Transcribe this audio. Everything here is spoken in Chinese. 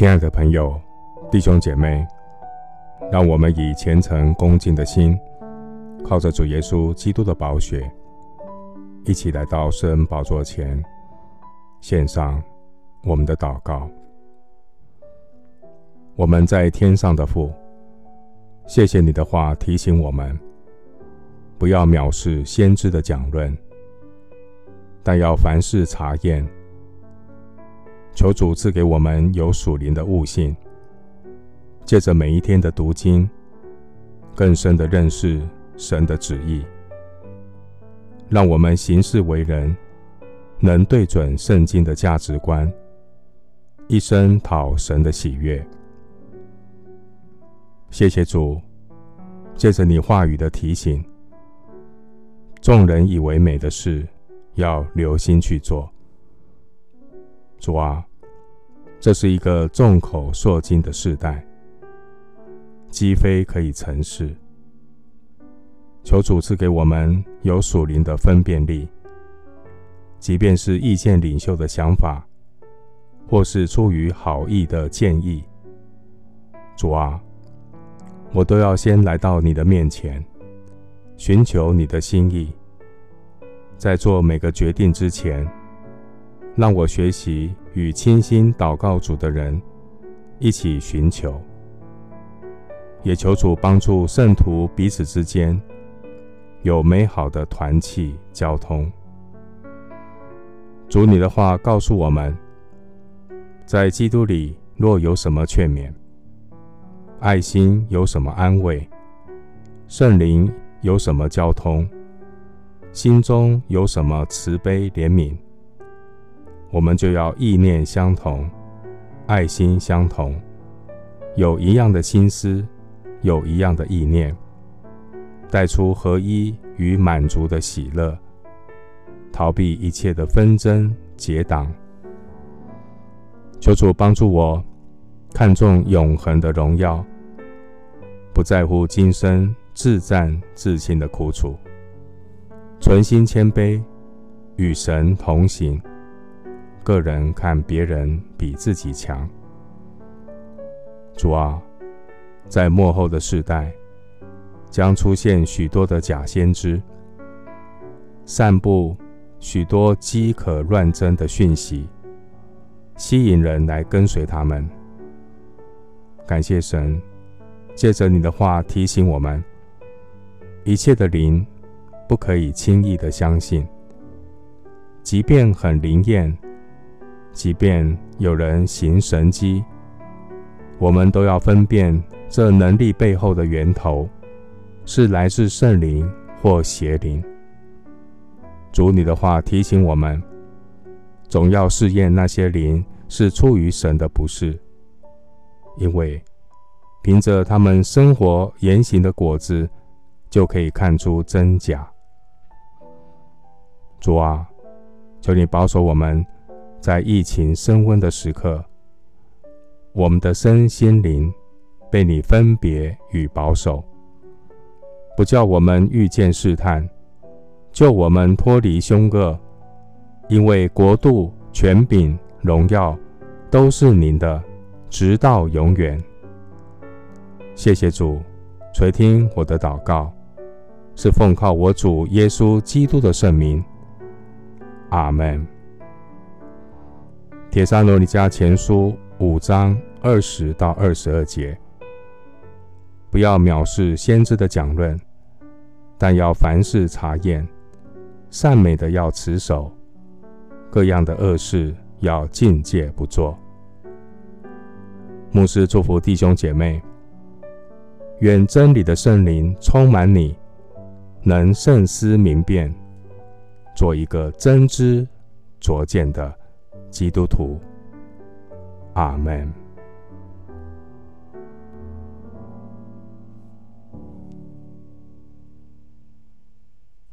亲爱的朋友、弟兄姐妹，让我们以虔诚恭敬的心，靠着主耶稣基督的宝血，一起来到圣恩宝座前，献上我们的祷告。我们在天上的父，谢谢你的话提醒我们，不要藐视先知的讲论，但要凡事查验。求主赐给我们有属灵的悟性，借着每一天的读经，更深的认识神的旨意，让我们行事为人能对准圣经的价值观，一生讨神的喜悦。谢谢主，借着你话语的提醒，众人以为美的事，要留心去做。主啊，这是一个众口铄金的世代，鸡飞可以成事。求主赐给我们有属灵的分辨力，即便是意见领袖的想法，或是出于好意的建议，主啊，我都要先来到你的面前，寻求你的心意，在做每个决定之前。让我学习与倾心祷告主的人一起寻求，也求主帮助圣徒彼此之间有美好的团契交通。主，你的话告诉我们，在基督里若有什么劝勉，爱心有什么安慰，圣灵有什么交通，心中有什么慈悲怜悯。我们就要意念相同，爱心相同，有一样的心思，有一样的意念，带出合一与满足的喜乐，逃避一切的纷争结党。求主帮助我，看重永恒的荣耀，不在乎今生自战自亲的苦楚，存心谦卑，与神同行。个人看别人比自己强。主啊，在末后的世代，将出现许多的假先知，散布许多饥渴乱争的讯息，吸引人来跟随他们。感谢神，借着你的话提醒我们，一切的灵不可以轻易的相信，即便很灵验。即便有人行神迹，我们都要分辨这能力背后的源头是来自圣灵或邪灵。主，你的话提醒我们，总要试验那些灵是出于神的，不是，因为凭着他们生活言行的果子，就可以看出真假。主啊，求你保守我们。在疫情升温的时刻，我们的身心灵被你分别与保守，不叫我们遇见试探，救我们脱离凶恶，因为国度、权柄、荣耀都是您的，直到永远。谢谢主，垂听我的祷告，是奉靠我主耶稣基督的圣名。阿门。帖撒罗尼迦前书五章二十到二十二节：不要藐视先知的讲论，但要凡事查验，善美的要持守，各样的恶事要禁戒不做。牧师祝福弟兄姐妹，愿真理的圣灵充满你，能慎思明辨，做一个真知灼见的基督徒，阿门。